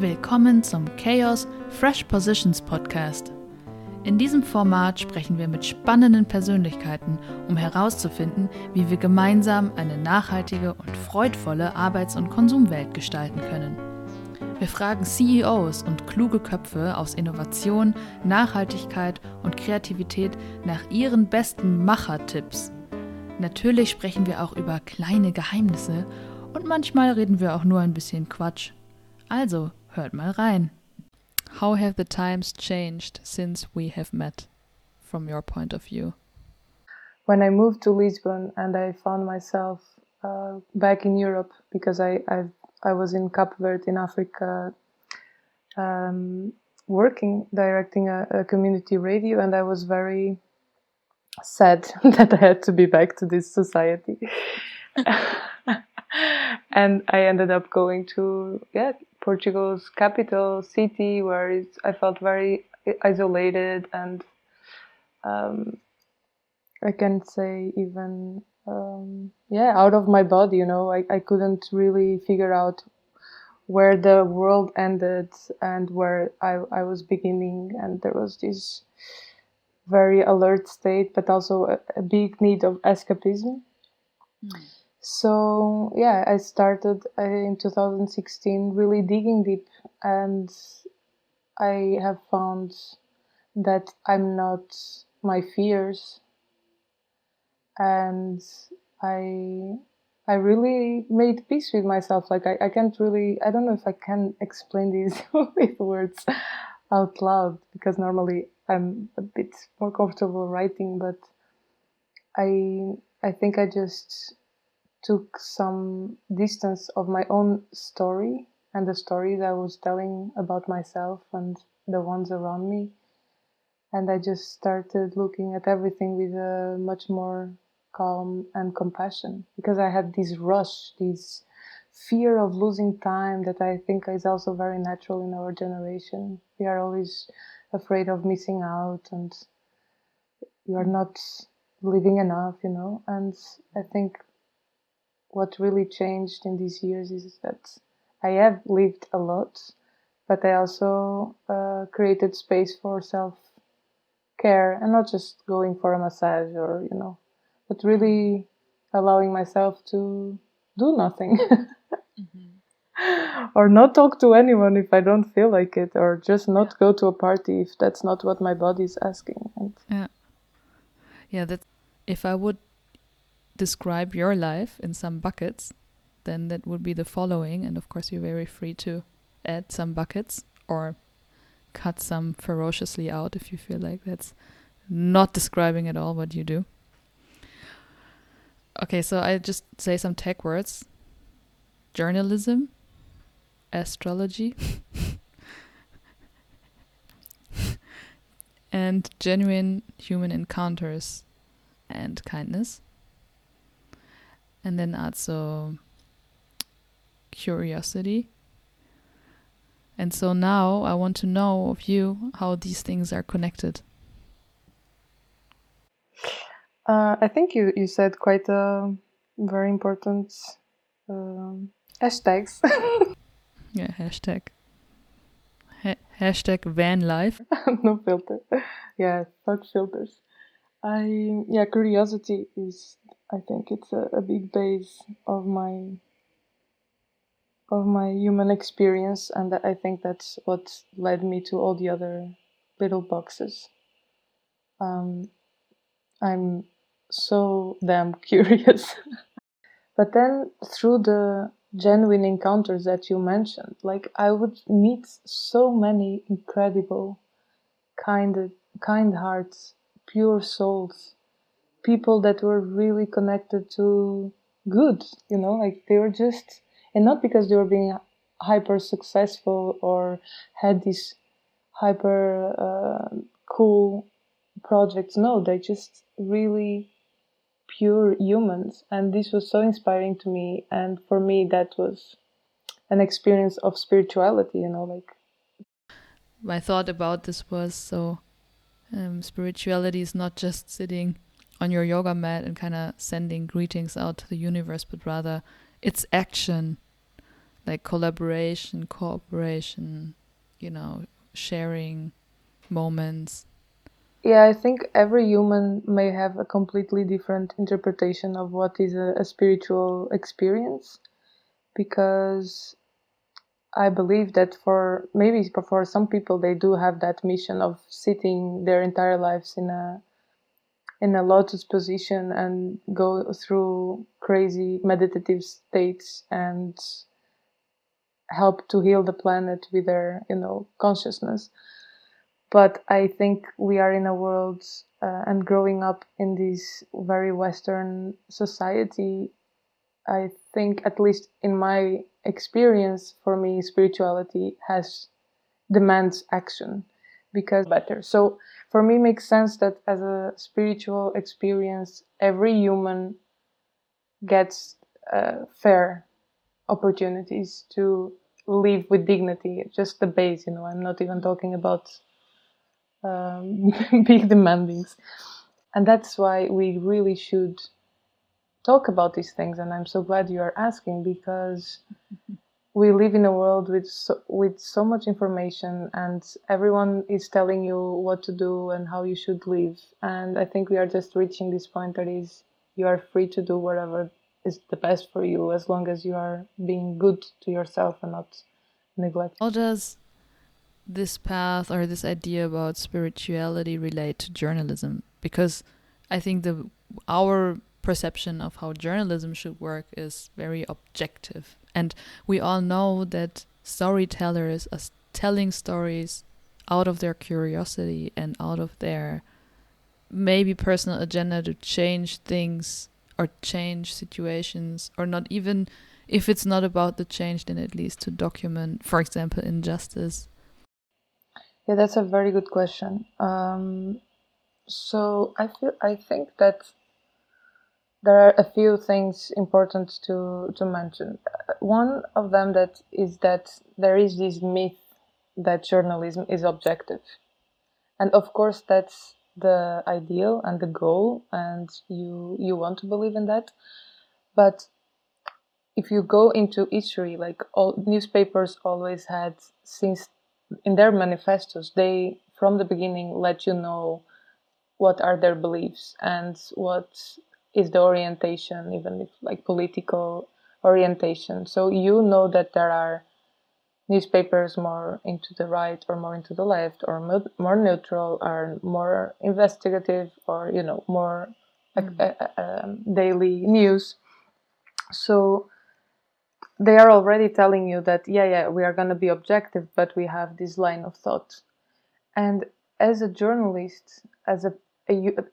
Willkommen zum Chaos Fresh Positions Podcast. In diesem Format sprechen wir mit spannenden Persönlichkeiten, um herauszufinden, wie wir gemeinsam eine nachhaltige und freudvolle Arbeits- und Konsumwelt gestalten können. Wir fragen CEOs und kluge Köpfe aus Innovation, Nachhaltigkeit und Kreativität nach ihren besten Machertipps. Natürlich sprechen wir auch über kleine Geheimnisse und manchmal reden wir auch nur ein bisschen Quatsch. Also, hört mal rein. How have the times changed since we have met, from your point of view? When I moved to Lisbon and I found myself uh, back in Europe because I, I, I was in Cape Verde in Africa um, working, directing a, a community radio, and I was very sad that I had to be back to this society. and I ended up going to yeah Portugal's capital city, where I felt very isolated and um, I can't say even um, yeah out of my body. You know, I, I couldn't really figure out where the world ended and where I, I was beginning, and there was this very alert state, but also a, a big need of escapism. Mm. So yeah, I started uh, in 2016 really digging deep, and I have found that I'm not my fears, and I I really made peace with myself. Like I, I can't really I don't know if I can explain these with words out loud because normally I'm a bit more comfortable writing, but I I think I just took some distance of my own story and the stories I was telling about myself and the ones around me. And I just started looking at everything with a much more calm and compassion because I had this rush, this fear of losing time that I think is also very natural in our generation. We are always afraid of missing out and you are not living enough, you know. And I think what really changed in these years is that I have lived a lot, but I also uh, created space for self care and not just going for a massage or, you know, but really allowing myself to do nothing. mm-hmm. or not talk to anyone if I don't feel like it, or just not go to a party if that's not what my body is asking. And yeah, yeah. That if I would describe your life in some buckets, then that would be the following. And of course, you're very free to add some buckets or cut some ferociously out if you feel like that's not describing at all what you do. Okay, so I just say some tech words journalism, astrology, and genuine human encounters and kindness and then also curiosity. And so now I want to know of you how these things are connected. Uh, I think you, you said quite a very important um, hashtags. yeah, hashtag. Ha hashtag van life. no filter. Yeah, fuck filters. I yeah, curiosity is I think it's a, a big base of my of my human experience and I think that's what led me to all the other little boxes. Um, I'm so damn curious. but then through the genuine encounters that you mentioned, like I would meet so many incredible, kind, kind hearts, pure souls people that were really connected to good, you know, like they were just, and not because they were being hyper successful or had these hyper uh, cool projects. No, they just really pure humans. And this was so inspiring to me. And for me, that was an experience of spirituality, you know, like. My thought about this was so um, spirituality is not just sitting on your yoga mat and kind of sending greetings out to the universe, but rather it's action. like collaboration, cooperation, you know, sharing moments. Yeah, I think every human may have a completely different interpretation of what is a, a spiritual experience because I believe that for maybe for some people they do have that mission of sitting their entire lives in a in a lotus position and go through crazy meditative states and help to heal the planet with their you know consciousness. But i think we are in a world uh, and growing up in this very western society i think at least in my experience for me spirituality has demands action because better. So for me makes sense that as a spiritual experience every human gets uh, fair opportunities to live with dignity just the base you know. I'm not even talking about um, big demandings. And that's why we really should talk about these things and i'm so glad you are asking because we live in a world with so, with so much information and everyone is telling you what to do and how you should live. And i think we are just reaching this point that is you are free to do whatever is the best for you as long as you are being good to yourself and not neglect. How does this path or this idea about spirituality relate to journalism? Because i think the our perception of how journalism should work is very objective. And we all know that storytellers are telling stories out of their curiosity and out of their maybe personal agenda to change things or change situations or not even if it's not about the change then at least to document for example injustice yeah that's a very good question um, so i feel i think that there are a few things important to to mention. One of them that is that there is this myth that journalism is objective, and of course that's the ideal and the goal, and you you want to believe in that, but if you go into history, like all newspapers always had since in their manifestos, they from the beginning let you know what are their beliefs and what is the orientation, even if like political orientation. So you know that there are newspapers more into the right or more into the left or more neutral or more investigative or you know more mm. uh, uh, daily news. So they are already telling you that yeah yeah we are going to be objective but we have this line of thought and as a journalist as a a,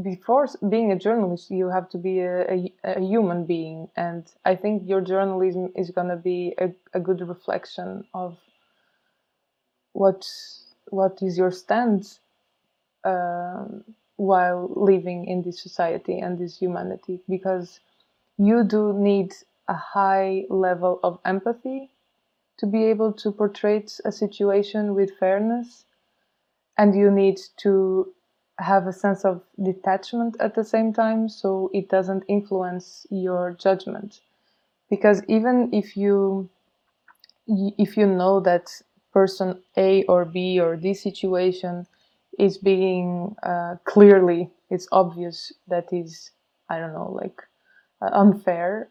before being a journalist, you have to be a, a, a human being, and I think your journalism is going to be a, a good reflection of what what is your stance um, while living in this society and this humanity, because you do need a high level of empathy to be able to portray a situation with fairness, and you need to have a sense of detachment at the same time so it doesn't influence your judgment. Because even if you if you know that person a or b or this situation is being uh, clearly it's obvious that is i don't know like uh, unfair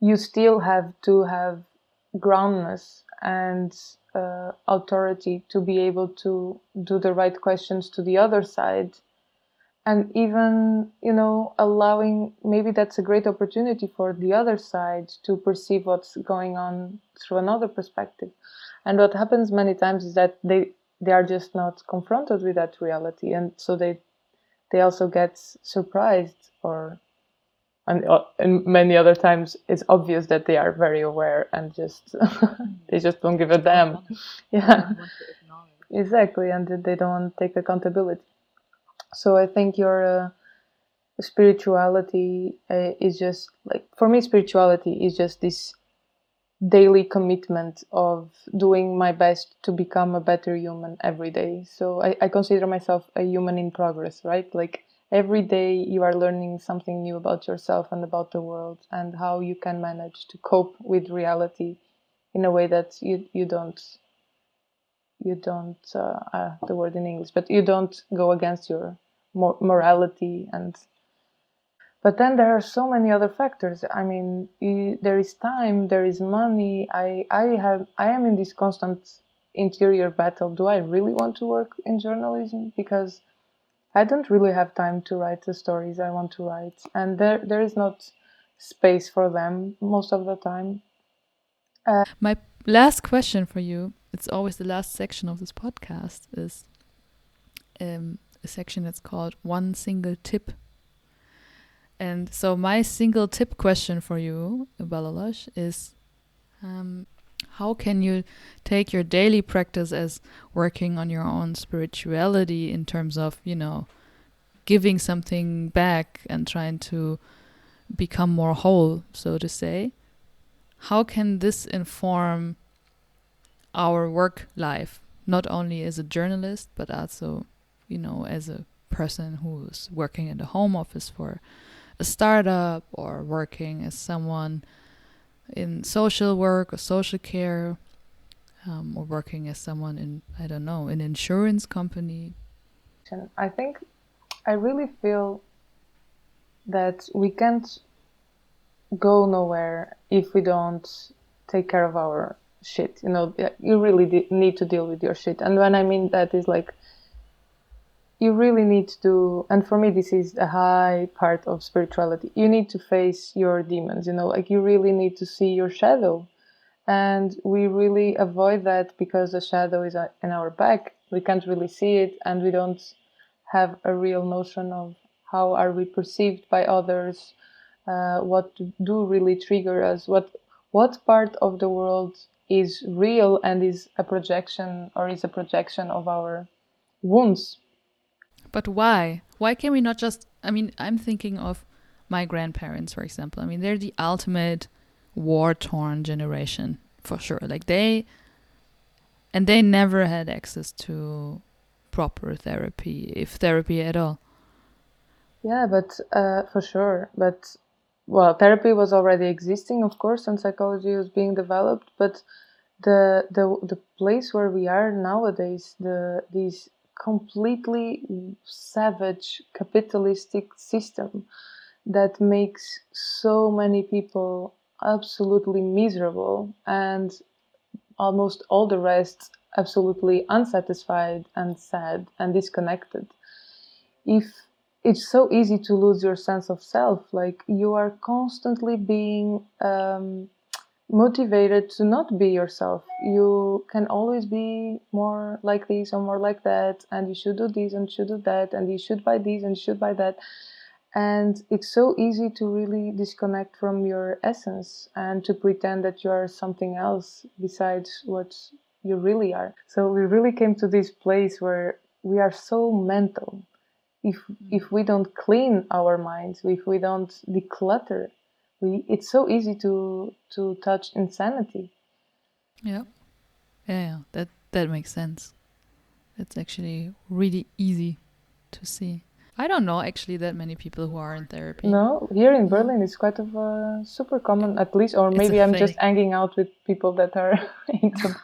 you still have to have groundness and uh, authority to be able to do the right questions to the other side. And even you know allowing maybe that's a great opportunity for the other side to perceive what's going on through another perspective. And what happens many times is that they they are just not confronted with that reality and so they they also get surprised or and, uh, and many other times it's obvious that they are very aware and just they just don't give a damn. Yeah. Exactly and they don't take accountability. So i think your uh, spirituality uh, is just like for me spirituality is just this daily commitment of doing my best to become a better human every day. So I, I consider myself a human in progress right? Like every day you are learning something new about yourself and about the world and how you can manage to cope with reality in a way that you you don't you don't uh, uh, the word in English, but you don't go against your mor- morality and. But then there are so many other factors. I mean, you, there is time, there is money. I I have I am in this constant interior battle. Do I really want to work in journalism? Because I don't really have time to write the stories I want to write, and there there is not space for them most of the time. Uh, My last question for you it's always the last section of this podcast is um, a section that's called one single tip and so my single tip question for you balalosh is um, how can you take your daily practice as working on your own spirituality in terms of you know giving something back and trying to become more whole so to say? How can this inform our work life, not only as a journalist, but also, you know, as a person who's working in the home office for a startup or working as someone in social work or social care um, or working as someone in, I don't know, an insurance company. I think I really feel that we can't go nowhere if we don't take care of our shit you know you really need to deal with your shit and when i mean that is like you really need to and for me this is a high part of spirituality. You need to face your demons you know like you really need to see your shadow. And we really avoid that because the shadow is uh, in our back. We can't really see it and we don't have a real notion of how are we perceived by others uh, what do really trigger us what what part of the world is real and is a projection or is a projection of our wounds. But why? Why can we not just? I mean, I'm thinking of my grandparents, for example. I mean, they're the ultimate war torn generation for sure. Like they, and they never had access to proper therapy, if therapy at all. Yeah, but uh, for sure. But well, therapy was already existing, of course, and psychology was being developed, but the the the place where we are nowadays, the these completely savage capitalistic system that makes so many people absolutely miserable and almost all the rest absolutely unsatisfied and sad and disconnected. If it's so easy to lose your sense of self. Like you are constantly being um, motivated to not be yourself. You can always be more like this or more like that, and you should do this and should do that, and you should buy this and should buy that. And it's so easy to really disconnect from your essence and to pretend that you are something else besides what you really are. So we really came to this place where we are so mental if mm-hmm. if we don't clean our minds if we don't declutter we it's so easy to to touch insanity. Yeah. Yeah, yeah. that that makes sense. It's actually really easy to see. I don't know actually that many people who are in therapy. No here in berlin it's quite of a super common at least or maybe i'm thing. just hanging out with people that are into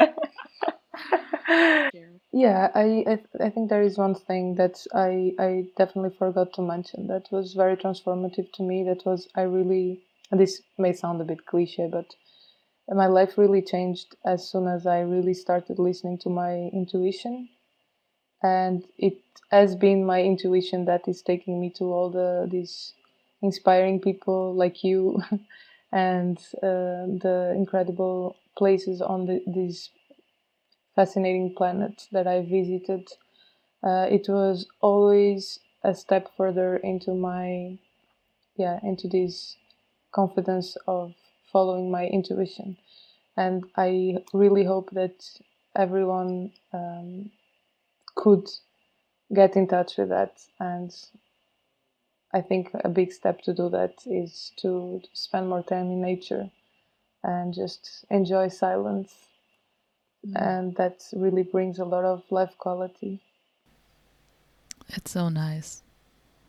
yeah, I, I, I think there is one thing that I I definitely forgot to mention that was very transformative to me. That was I really this may sound a bit cliche, but my life really changed as soon as I really started listening to my intuition, and it has been my intuition that is taking me to all the these inspiring people like you, and uh, the incredible places on the, these fascinating planet that I visited. Uh, it was always a step further into my, yeah, into this confidence of following my intuition. And I really hope that everyone um, could get in touch with that. And I think a big step to do that is to, to spend more time in nature and just enjoy silence mm. and that really brings a lot of life quality. It's so nice.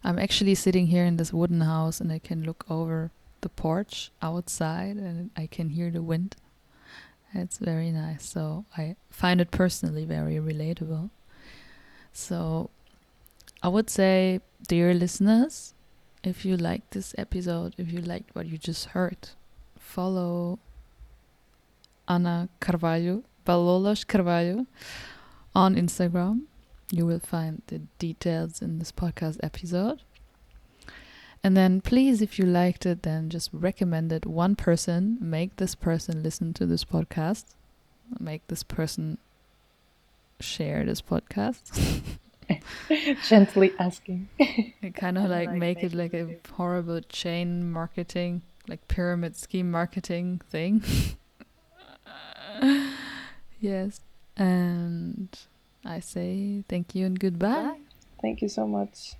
I'm actually sitting here in this wooden house and I can look over the porch outside and I can hear the wind. It's very nice. So I find it personally very relatable. So I would say, dear listeners, if you liked this episode, if you liked what you just heard, follow Ana Carvalho, Balolos Carvalho on Instagram. You will find the details in this podcast episode. And then please, if you liked it, then just recommend it one person, make this person listen to this podcast, make this person share this podcast. Gently asking. It kind of like, make it like a horrible chain marketing, like pyramid scheme marketing thing. yes. And I say thank you and goodbye. Thank you so much.